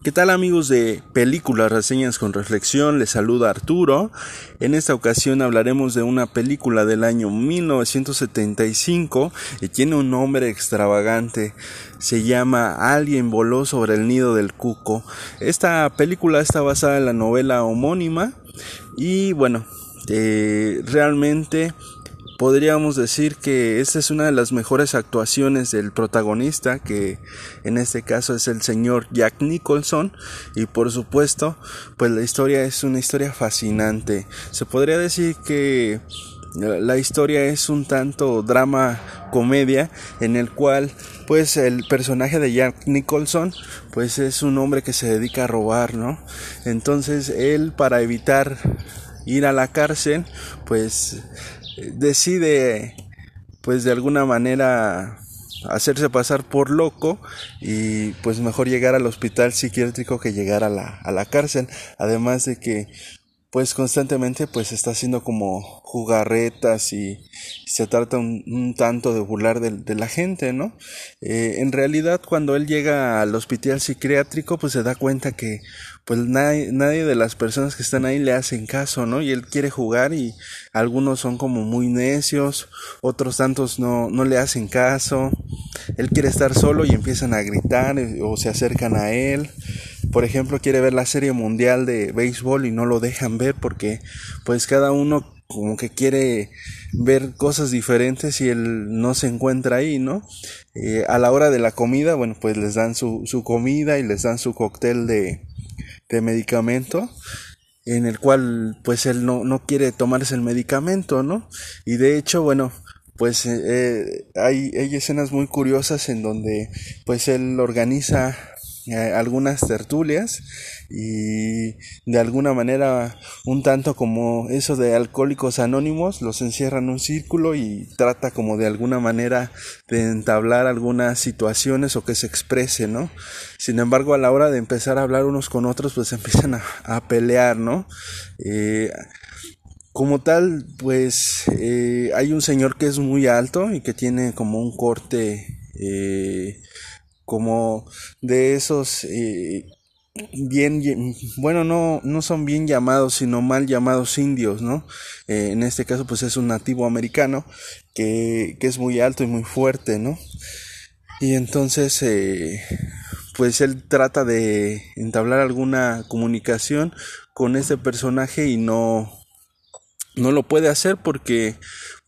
¿Qué tal amigos de Películas Reseñas con Reflexión? Les saluda Arturo. En esta ocasión hablaremos de una película del año 1975 y tiene un nombre extravagante. Se llama Alguien voló sobre el nido del cuco. Esta película está basada en la novela homónima y bueno, eh, realmente podríamos decir que esta es una de las mejores actuaciones del protagonista, que en este caso es el señor Jack Nicholson, y por supuesto, pues la historia es una historia fascinante. Se podría decir que la historia es un tanto drama comedia en el cual pues el personaje de Jack Nicholson pues es un hombre que se dedica a robar, ¿no? Entonces él para evitar ir a la cárcel pues decide pues de alguna manera hacerse pasar por loco y pues mejor llegar al hospital psiquiátrico que llegar a la, a la cárcel. Además de que pues constantemente pues está haciendo como jugarretas y se trata un, tanto de burlar de, la gente, ¿no? Eh, en realidad cuando él llega al hospital psiquiátrico pues se da cuenta que pues nadie, nadie de las personas que están ahí le hacen caso, ¿no? Y él quiere jugar y algunos son como muy necios, otros tantos no, no le hacen caso, él quiere estar solo y empiezan a gritar eh, o se acercan a él por ejemplo, quiere ver la serie mundial de béisbol y no lo dejan ver porque pues cada uno como que quiere ver cosas diferentes y él no se encuentra ahí, ¿no? Eh, a la hora de la comida, bueno, pues les dan su, su comida y les dan su cóctel de, de medicamento en el cual pues él no, no quiere tomarse el medicamento, ¿no? Y de hecho, bueno, pues eh, eh, hay, hay escenas muy curiosas en donde pues él organiza eh, algunas tertulias y de alguna manera un tanto como eso de alcohólicos anónimos los encierra en un círculo y trata como de alguna manera de entablar algunas situaciones o que se exprese, ¿no? Sin embargo, a la hora de empezar a hablar unos con otros, pues empiezan a, pelear, ¿no? Eh, como tal, pues eh, hay un señor que es muy alto y que tiene como un corte como de esos eh, bien, bueno, no, no son bien llamados, sino mal llamados indios, ¿no? Eh, en este caso, pues es un nativo americano que, que es muy alto y muy fuerte, ¿no? Y entonces, eh, pues él trata de entablar alguna comunicación con ese personaje y no, no lo puede hacer porque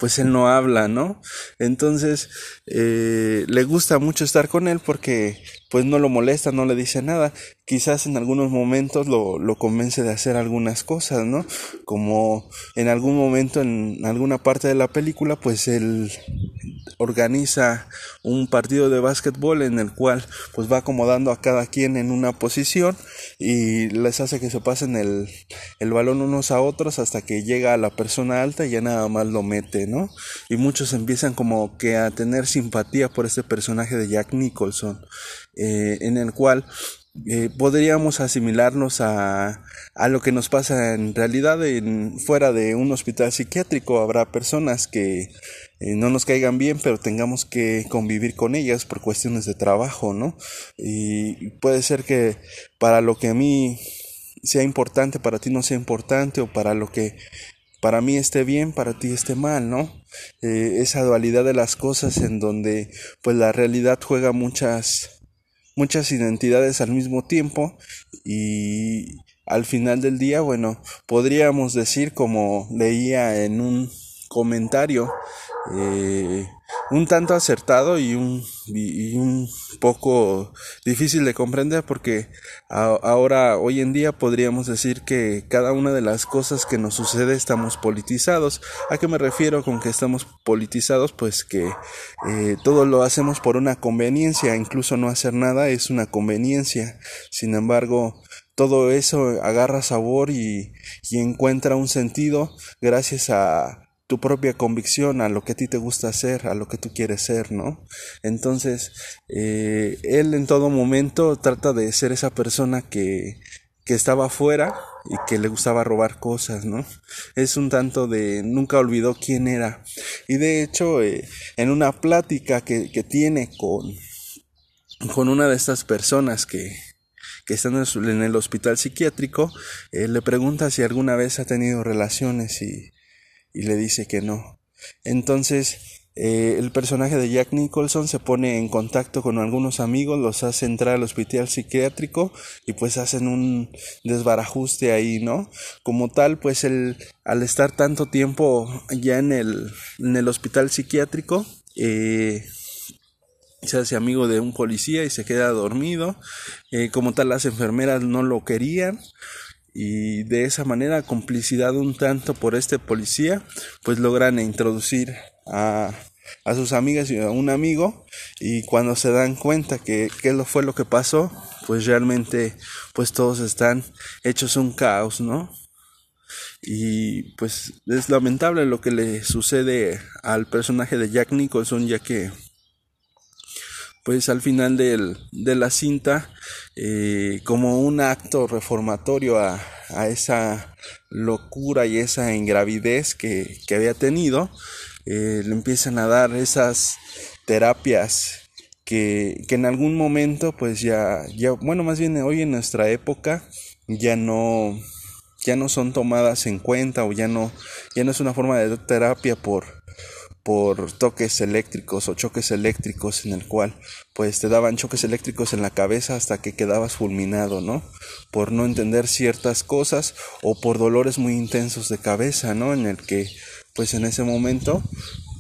pues él no habla, ¿no? Entonces eh, le gusta mucho estar con él porque pues no lo molesta, no le dice nada. Quizás en algunos momentos lo, lo convence de hacer algunas cosas, ¿no? Como en algún momento en alguna parte de la película pues él organiza un partido de básquetbol en el cual pues va acomodando a cada quien en una posición y les hace que se pasen el, el balón unos a otros hasta que llega a la persona alta y ya nada más lo mete, ¿no? Y muchos empiezan como que a tener simpatía por este personaje de Jack Nicholson, eh, en el cual eh, podríamos asimilarnos a, a, lo que nos pasa en realidad en, fuera de un hospital psiquiátrico. Habrá personas que eh, no nos caigan bien, pero tengamos que convivir con ellas por cuestiones de trabajo, ¿no? Y puede ser que para lo que a mí sea importante, para ti no sea importante, o para lo que para mí esté bien, para ti esté mal, ¿no? Eh, esa dualidad de las cosas en donde pues la realidad juega muchas muchas identidades al mismo tiempo y al final del día, bueno, podríamos decir como leía en un comentario eh, un tanto acertado y un, y, un poco difícil de comprender porque ahora hoy en día podríamos decir que cada una de las cosas que nos sucede estamos politizados. ¿A qué me refiero con que estamos politizados? Pues que eh, todo lo hacemos por una conveniencia, incluso no hacer nada es una conveniencia. Sin embargo, todo eso agarra sabor y, y encuentra un sentido gracias a tu propia convicción a lo que a ti te gusta hacer, a lo que tú quieres ser, ¿no? Entonces, eh, él en todo momento trata de ser esa persona que, que estaba afuera y que le gustaba robar cosas, ¿no? Es un tanto de nunca olvidó quién era. Y de hecho, eh, en una plática que, que tiene con, con una de estas personas que, que está en el hospital psiquiátrico, eh, le pregunta si alguna vez ha tenido relaciones y, y le dice que no. Entonces, eh, el personaje de Jack Nicholson se pone en contacto con algunos amigos, los hace entrar al hospital psiquiátrico y pues hacen un desbarajuste ahí, ¿no? Como tal, pues él, al estar tanto tiempo ya en el, en el hospital psiquiátrico, eh, se hace amigo de un policía y se queda dormido. Eh, como tal, las enfermeras no lo querían y de esa manera complicidad un tanto por este policía pues logran introducir a, a sus amigas y a un amigo y cuando se dan cuenta que qué fue lo que pasó pues realmente pues todos están hechos un caos no y pues es lamentable lo que le sucede al personaje de Jack Nicholson ya que pues al final del, de la cinta eh, como un acto reformatorio a, a, esa locura y esa ingravidez que, que había tenido eh, le empiezan a dar esas terapias que, que en algún momento pues ya, ya bueno más bien hoy en nuestra época ya no ya no son tomadas en cuenta o ya no ya no es una forma de terapia por por toques eléctricos o choques eléctricos en el cual pues te daban choques eléctricos en la cabeza hasta que quedabas fulminado, ¿no? Por no entender ciertas cosas o por dolores muy intensos de cabeza, ¿no? En el que pues en ese momento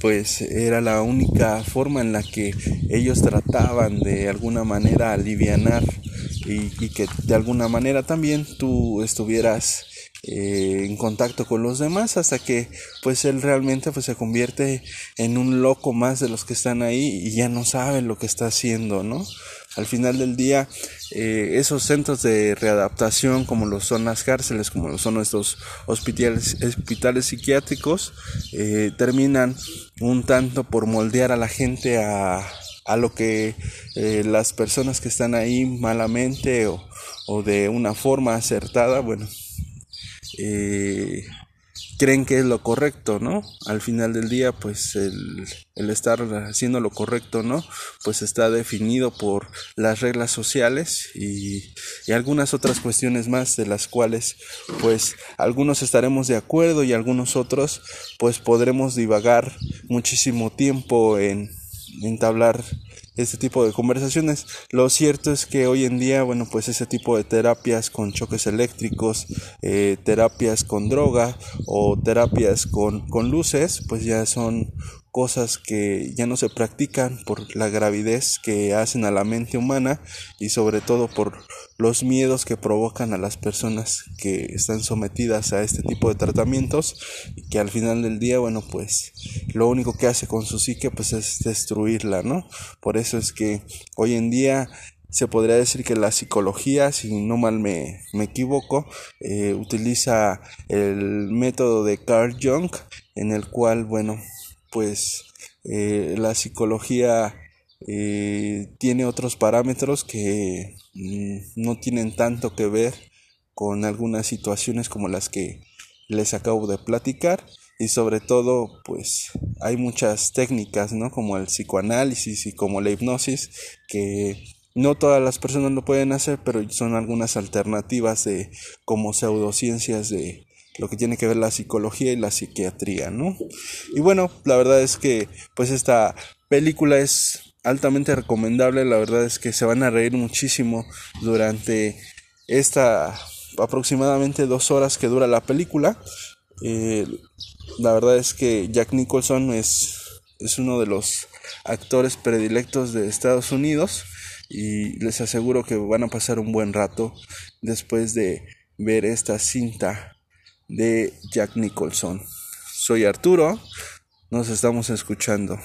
pues era la única forma en la que ellos trataban de alguna manera alivianar y, y que de alguna manera también tú estuvieras eh, en contacto con los demás hasta que pues él realmente pues se convierte en un loco más de los que están ahí y ya no sabe lo que está haciendo no al final del día eh, esos centros de readaptación como lo son las cárceles como lo son nuestros hospitales, hospitales psiquiátricos eh, terminan un tanto por moldear a la gente a, a lo que las personas que están ahí malamente o, o de una forma acertada bueno eh, creen que es lo correcto, ¿no? Al final del día, pues el, el, estar haciendo lo correcto, ¿no? Pues está definido por las reglas sociales y, y, algunas otras cuestiones más de las cuales, pues algunos estaremos de acuerdo y algunos otros, pues podremos divagar muchísimo tiempo en entablar este tipo de conversaciones. Lo cierto es que hoy en día, bueno, pues ese tipo de terapias con choques eléctricos, eh, terapias con droga o terapias con, con luces, pues ya son cosas que ya no se practican por la gravidez que hacen a la mente humana y sobre todo por los miedos que provocan a las personas que están sometidas a este tipo de tratamientos y que al final del día bueno pues lo único que hace con su psique pues es destruirla no por eso es que hoy en día se podría decir que la psicología, si no mal me, me equivoco, eh, utiliza el método de Carl Jung, en el cual, bueno, pues eh, la psicología eh, tiene otros parámetros que mm, no tienen tanto que ver con algunas situaciones como las que les acabo de platicar. Y sobre todo pues hay muchas técnicas no como el psicoanálisis y como la hipnosis que no todas las personas lo pueden hacer pero son algunas alternativas de como pseudociencias de lo que tiene que ver la psicología y la psiquiatría, ¿no? Y bueno, la verdad es que pues esta película es altamente recomendable, la verdad es que se van a reír muchísimo durante esta aproximadamente dos horas que dura la película. Eh, la verdad es que Jack Nicholson es, es uno de los actores predilectos de Estados Unidos y les aseguro que van a pasar un buen rato después de ver esta cinta de Jack Nicholson. Soy Arturo, nos estamos escuchando.